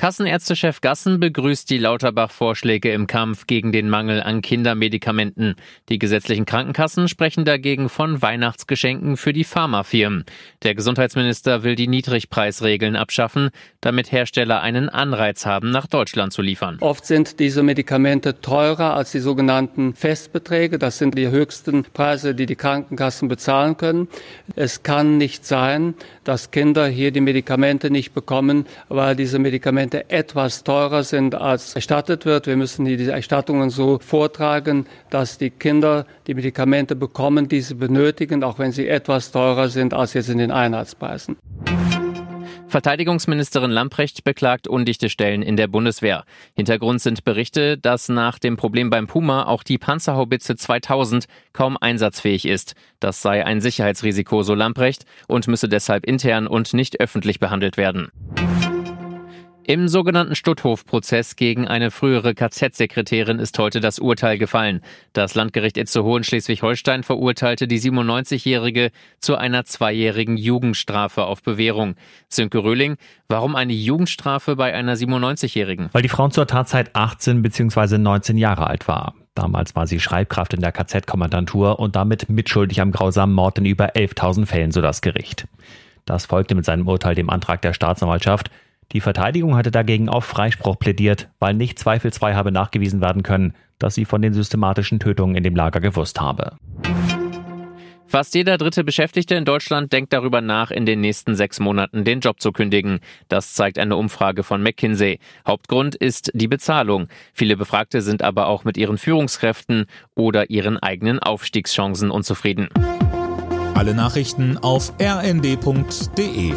Kassenärztechef Gassen begrüßt die Lauterbach-Vorschläge im Kampf gegen den Mangel an Kindermedikamenten. Die gesetzlichen Krankenkassen sprechen dagegen von Weihnachtsgeschenken für die Pharmafirmen. Der Gesundheitsminister will die Niedrigpreisregeln abschaffen, damit Hersteller einen Anreiz haben, nach Deutschland zu liefern. Oft sind diese Medikamente teurer als die sogenannten Festbeträge. Das sind die höchsten Preise, die die Krankenkassen bezahlen können. Es kann nicht sein, dass Kinder hier die Medikamente nicht bekommen, weil diese Medikamente Medikamente etwas teurer sind, als erstattet wird. Wir müssen diese Erstattungen so vortragen, dass die Kinder die Medikamente bekommen, die sie benötigen, auch wenn sie etwas teurer sind als jetzt in den Einheitspreisen. Verteidigungsministerin Lamprecht beklagt undichte Stellen in der Bundeswehr. Hintergrund sind Berichte, dass nach dem Problem beim Puma auch die Panzerhaubitze 2000 kaum einsatzfähig ist. Das sei ein Sicherheitsrisiko, so Lamprecht, und müsse deshalb intern und nicht öffentlich behandelt werden. Im sogenannten Stutthof-Prozess gegen eine frühere KZ-Sekretärin ist heute das Urteil gefallen. Das Landgericht Itzehoe in Schleswig-Holstein verurteilte die 97-Jährige zu einer zweijährigen Jugendstrafe auf Bewährung. Sönke Röhling, warum eine Jugendstrafe bei einer 97-Jährigen? Weil die Frau zur Tatzeit 18 bzw. 19 Jahre alt war. Damals war sie Schreibkraft in der KZ-Kommandantur und damit mitschuldig am grausamen Mord in über 11.000 Fällen, so das Gericht. Das folgte mit seinem Urteil dem Antrag der Staatsanwaltschaft. Die Verteidigung hatte dagegen auf Freispruch plädiert, weil nicht zweifelsfrei habe nachgewiesen werden können, dass sie von den systematischen Tötungen in dem Lager gewusst habe. Fast jeder dritte Beschäftigte in Deutschland denkt darüber nach, in den nächsten sechs Monaten den Job zu kündigen. Das zeigt eine Umfrage von McKinsey. Hauptgrund ist die Bezahlung. Viele Befragte sind aber auch mit ihren Führungskräften oder ihren eigenen Aufstiegschancen unzufrieden. Alle Nachrichten auf rnd.de